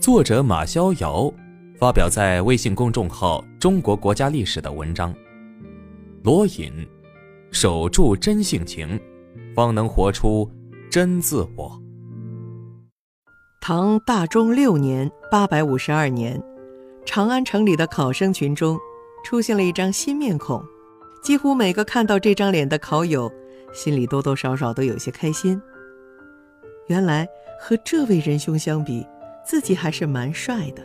作者马逍遥发表在微信公众号“中国国家历史”的文章：罗隐，守住真性情，方能活出真自我。唐大中六年（八百五十二年），长安城里的考生群中出现了一张新面孔，几乎每个看到这张脸的考友，心里多多少少都有些开心。原来和这位仁兄相比，自己还是蛮帅的。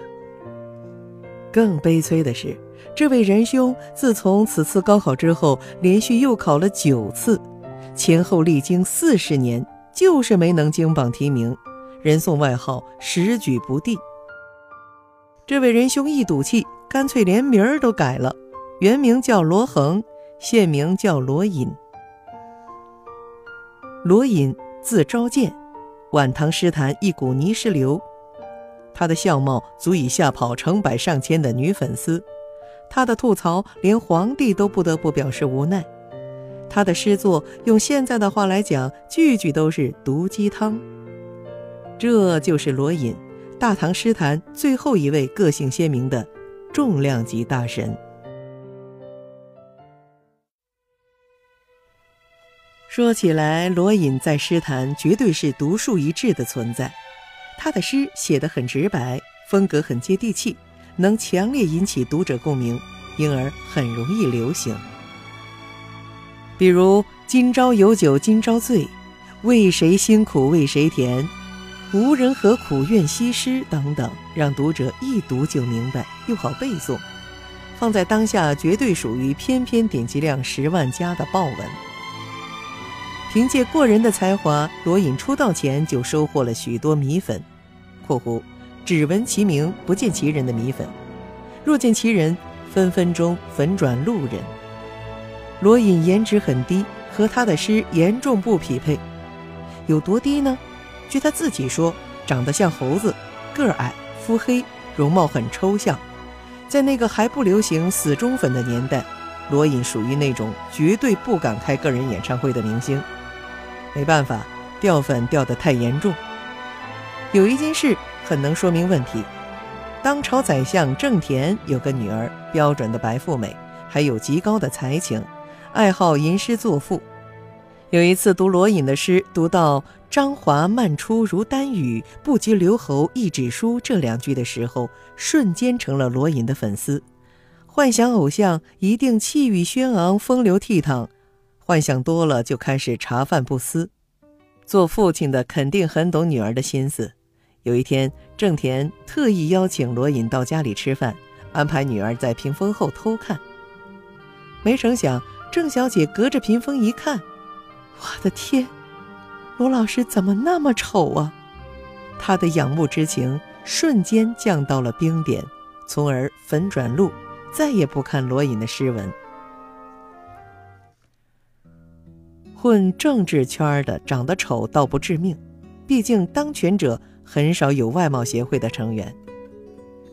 更悲催的是，这位仁兄自从此次高考之后，连续又考了九次，前后历经四十年，就是没能金榜题名，人送外号“十举不第”。这位仁兄一赌气，干脆连名儿都改了，原名叫罗恒，现名叫罗隐。罗隐，字昭建，晚唐诗坛一股泥石流。他的相貌足以吓跑成百上千的女粉丝，他的吐槽连皇帝都不得不表示无奈。他的诗作用现在的话来讲，句句都是毒鸡汤。这就是罗隐，大唐诗坛最后一位个性鲜明的重量级大神。说起来，罗隐在诗坛绝对是独树一帜的存在。他的诗写得很直白，风格很接地气，能强烈引起读者共鸣，因而很容易流行。比如“今朝有酒今朝醉，为谁辛苦为谁甜，无人何苦愿西施”等等，让读者一读就明白，又好背诵，放在当下绝对属于偏偏点击量十万加的爆文。凭借过人的才华，罗隐出道前就收获了许多米粉（括弧只闻其名不见其人的米粉），若见其人，分分钟粉转路人。罗隐颜值很低，和他的诗严重不匹配。有多低呢？据他自己说，长得像猴子，个矮，肤黑，容貌很抽象。在那个还不流行死忠粉的年代，罗隐属于那种绝对不敢开个人演唱会的明星。没办法，掉粉掉得太严重。有一件事很能说明问题：当朝宰相郑田有个女儿，标准的白富美，还有极高的才情，爱好吟诗作赋。有一次读罗隐的诗，读到“张华漫出如丹羽，不及留侯一纸书”这两句的时候，瞬间成了罗隐的粉丝，幻想偶像一定气宇轩昂、风流倜傥。幻想多了，就开始茶饭不思。做父亲的肯定很懂女儿的心思。有一天，郑田特意邀请罗隐到家里吃饭，安排女儿在屏风后偷看。没成想，郑小姐隔着屏风一看，我的天，罗老师怎么那么丑啊？她的仰慕之情瞬间降到了冰点，从而粉转路，再也不看罗隐的诗文。混政治圈的长得丑倒不致命，毕竟当权者很少有外貌协会的成员。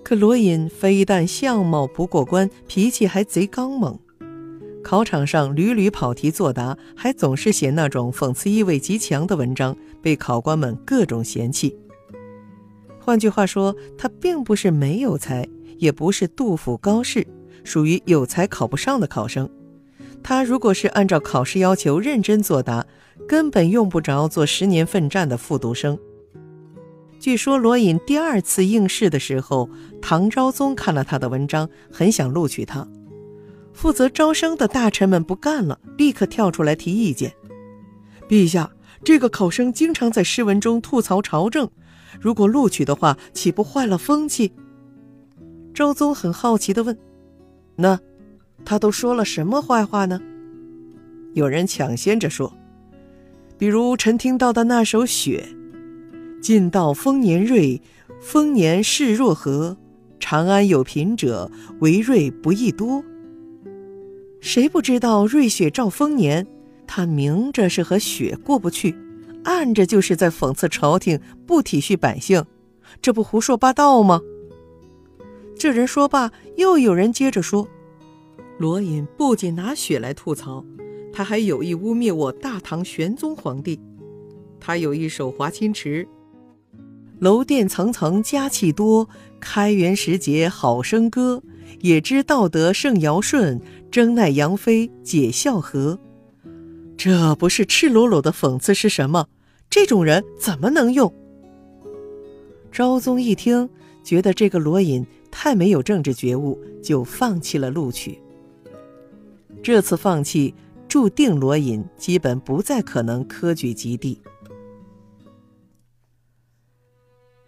可罗隐非但相貌不过关，脾气还贼刚猛，考场上屡屡跑题作答，还总是写那种讽刺意味极强的文章，被考官们各种嫌弃。换句话说，他并不是没有才，也不是杜甫高适，属于有才考不上的考生。他如果是按照考试要求认真作答，根本用不着做十年奋战的复读生。据说罗隐第二次应试的时候，唐昭宗看了他的文章，很想录取他。负责招生的大臣们不干了，立刻跳出来提意见：“陛下，这个考生经常在诗文中吐槽朝政，如果录取的话，岂不坏了风气？”昭宗很好奇地问：“那？”他都说了什么坏话呢？有人抢先着说，比如臣听到的那首《雪》：“晋道丰年瑞，丰年势若何？长安有贫者，唯瑞不亦多。”谁不知道瑞雪兆丰年？他明着是和雪过不去，暗着就是在讽刺朝廷不体恤百姓，这不胡说八道吗？这人说罢，又有人接着说。罗隐不仅拿雪来吐槽，他还有意污蔑我大唐玄宗皇帝。他有一首《华清池》：“楼殿层层佳气多，开元时节好笙歌。也知道德胜尧舜，争奈杨妃解孝和。这不是赤裸裸的讽刺是什么？这种人怎么能用？昭宗一听，觉得这个罗隐太没有政治觉悟，就放弃了录取。这次放弃，注定罗隐基本不再可能科举及第。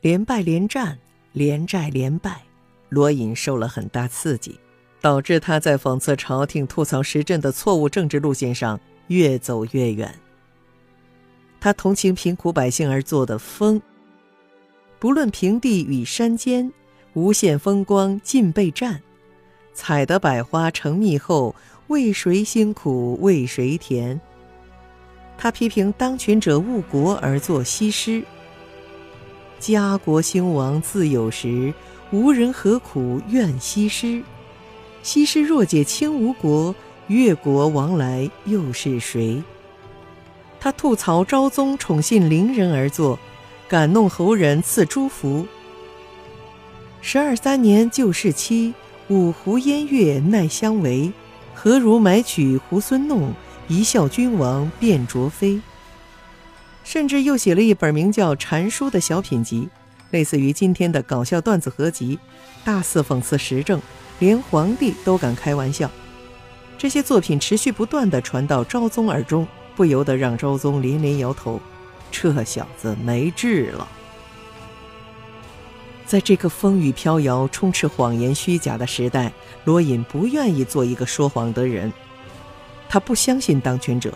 连败连战，连战连败，罗隐受了很大刺激，导致他在讽刺朝廷、吐槽时政的错误政治路线上越走越远。他同情贫苦百姓而做的风，不论平地与山间，无限风光尽被占，采得百花成蜜后，为谁辛苦为谁甜？他批评当权者误国而作西施。家国兴亡自有时，无人何苦怨西施？西施若解轻吴国，越国往来又是谁？他吐槽昭宗宠信伶人而作，敢弄侯人赐朱福。十二三年旧事期，五湖烟月奈相违？何如买取猢狲弄，一笑君王便卓妃？甚至又写了一本名叫《禅书》的小品集，类似于今天的搞笑段子合集，大肆讽刺时政，连皇帝都敢开玩笑。这些作品持续不断地传到昭宗耳中，不由得让昭宗连连摇头：“这小子没治了。”在这个风雨飘摇、充斥谎言虚假的时代，罗隐不愿意做一个说谎的人，他不相信当权者。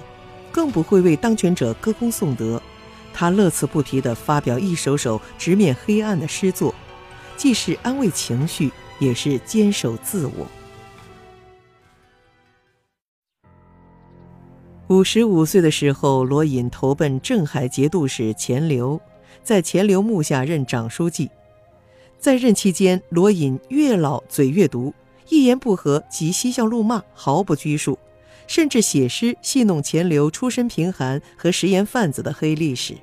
更不会为当权者歌功颂德，他乐此不疲地发表一首首直面黑暗的诗作，既是安慰情绪，也是坚守自我。五十五岁的时候，罗隐投奔镇海节度使钱镠，在钱镠幕下任长书记。在任期间，罗隐越老嘴越毒，一言不合即嬉笑怒骂，毫不拘束。甚至写诗戏弄钱镠出身贫寒和食盐贩子的黑历史。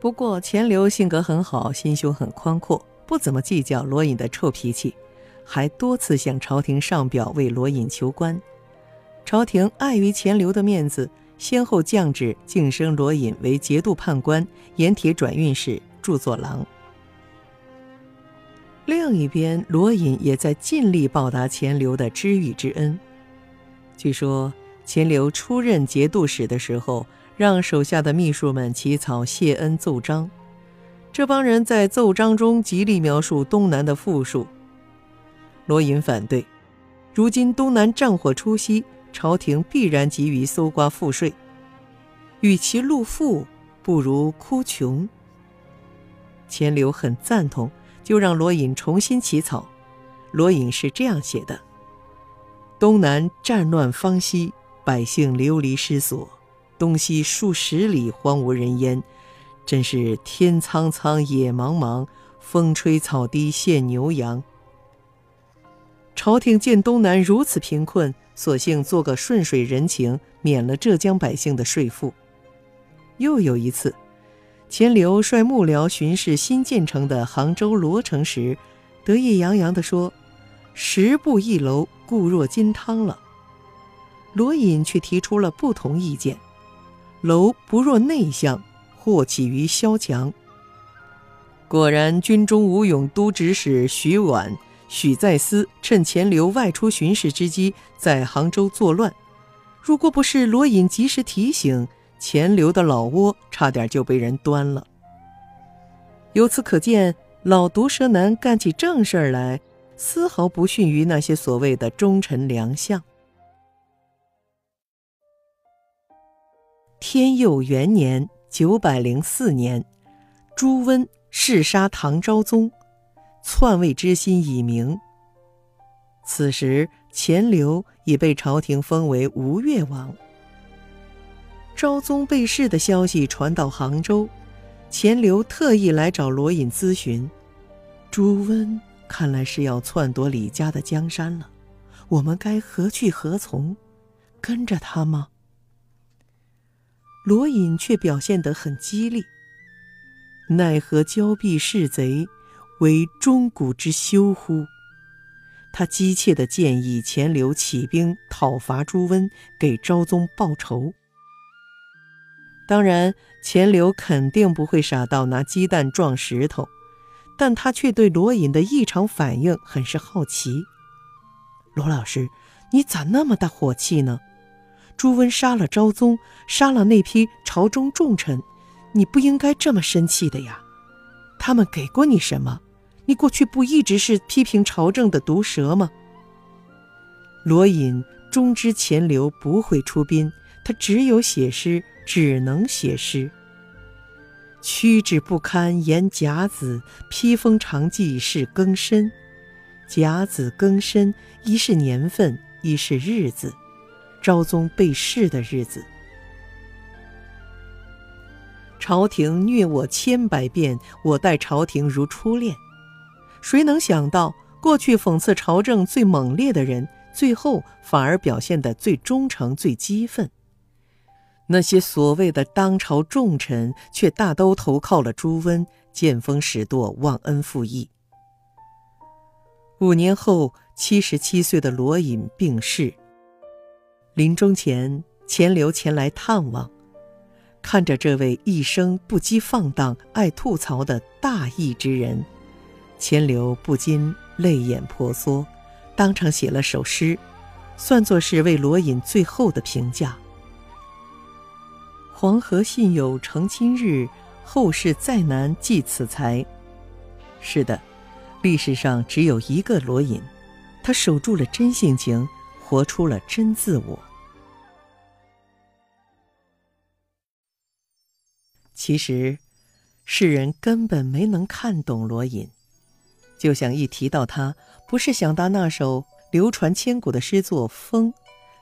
不过钱镠性格很好，心胸很宽阔，不怎么计较罗隐的臭脾气，还多次向朝廷上表为罗隐求官。朝廷碍于钱镠的面子，先后降旨晋升罗隐为节度判官、盐铁转运使、著作郎。另一边，罗隐也在尽力报答钱镠的知遇之恩。据说钱镠出任节度使的时候，让手下的秘书们起草谢恩奏章。这帮人在奏章中极力描述东南的富庶。罗隐反对，如今东南战火初息，朝廷必然急于搜刮赋税，与其露富，不如哭穷。钱镠很赞同，就让罗隐重新起草。罗隐是这样写的。东南战乱方息，百姓流离失所，东西数十里荒无人烟，真是天苍苍，野茫茫，风吹草低见牛羊。朝廷见东南如此贫困，索性做个顺水人情，免了浙江百姓的税赋。又有一次，钱镠率幕僚巡视新建成的杭州罗城时，得意洋洋地说：“十步一楼。”固若金汤了。罗隐却提出了不同意见：楼不若内相，祸起于萧墙。果然，军中武勇都指使徐婉、许再思趁钱镠外出巡视之机，在杭州作乱。如果不是罗隐及时提醒，钱镠的老窝差点就被人端了。由此可见，老毒蛇男干起正事儿来。丝毫不逊于那些所谓的忠臣良相。天佑元年（九百零四年），朱温弑杀唐昭宗，篡位之心已明。此时，钱镠已被朝廷封为吴越王。昭宗被弑的消息传到杭州，钱镠特意来找罗隐咨询，朱温。看来是要篡夺李家的江山了，我们该何去何从？跟着他吗？罗隐却表现得很激烈。奈何交臂弑贼，为钟鼓之羞乎？他急切地建议钱镠起兵讨伐朱温，给昭宗报仇。当然，钱镠肯定不会傻到拿鸡蛋撞石头，但他却对罗隐的异常反应很是好奇。罗老师，你咋那么大火气呢？朱温杀了昭宗，杀了那批朝中重臣，你不应该这么生气的呀。他们给过你什么？你过去不一直是批评朝政的毒舌吗？罗隐终知钱镠不会出兵，他只有写诗，只能写诗。屈指不堪言甲子，披风长记是庚申。甲子庚申，一是年份，一是日子，昭宗被弑的日子。朝廷虐我千百遍，我待朝廷如初恋。谁能想到，过去讽刺朝政最猛烈的人，最后反而表现得最忠诚、最激愤？那些所谓的当朝重臣，却大都投靠了朱温，见风使舵，忘恩负义。五年后，七十七岁的罗隐病逝。临终前，钱镠前来探望，看着这位一生不羁放荡、爱吐槽的大义之人。钱镠不禁泪眼婆娑，当场写了首诗，算作是为罗隐最后的评价。黄河信有成亲日，后世再难继此才。是的，历史上只有一个罗隐，他守住了真性情，活出了真自我。其实，世人根本没能看懂罗隐。就像一提到他，不是想到那首流传千古的诗作《风》，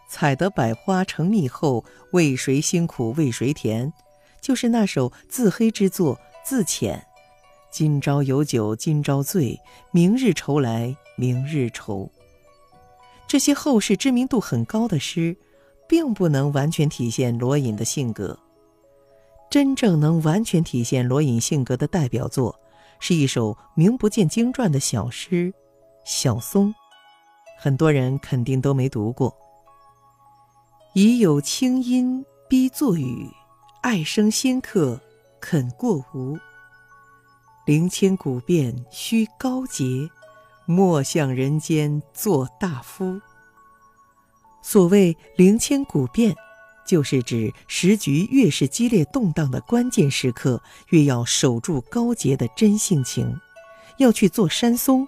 采得百花成蜜后，为谁辛苦为谁甜？就是那首自黑之作《自遣》，今朝有酒今朝醉，明日愁来明日愁。这些后世知名度很高的诗，并不能完全体现罗隐的性格。真正能完全体现罗隐性格的代表作。是一首名不见经传的小诗，《小松》，很多人肯定都没读过。已有清音逼作雨，爱生仙客肯过无。灵谦古变须高洁，莫向人间做大夫。所谓灵谦古变。就是指时局越是激烈动荡的关键时刻，越要守住高洁的真性情，要去做山松，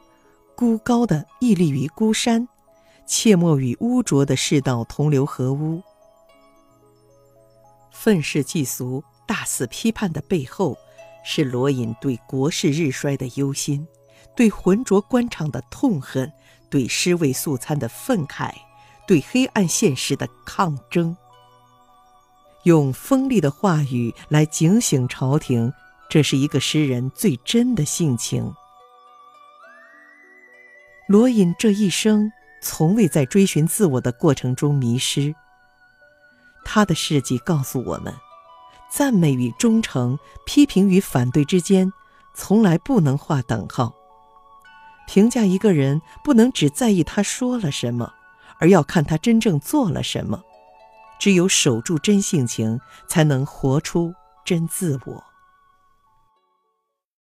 孤高的屹立于孤山，切莫与污浊的世道同流合污。愤世嫉俗、大肆批判的背后，是罗隐对国势日衰的忧心，对浑浊官场的痛恨，对尸位素餐的愤慨，对黑暗现实的抗争。用锋利的话语来警醒朝廷，这是一个诗人最真的性情。罗隐这一生从未在追寻自我的过程中迷失。他的事迹告诉我们，赞美与忠诚、批评与反对之间，从来不能划等号。评价一个人，不能只在意他说了什么，而要看他真正做了什么。只有守住真性情，才能活出真自我。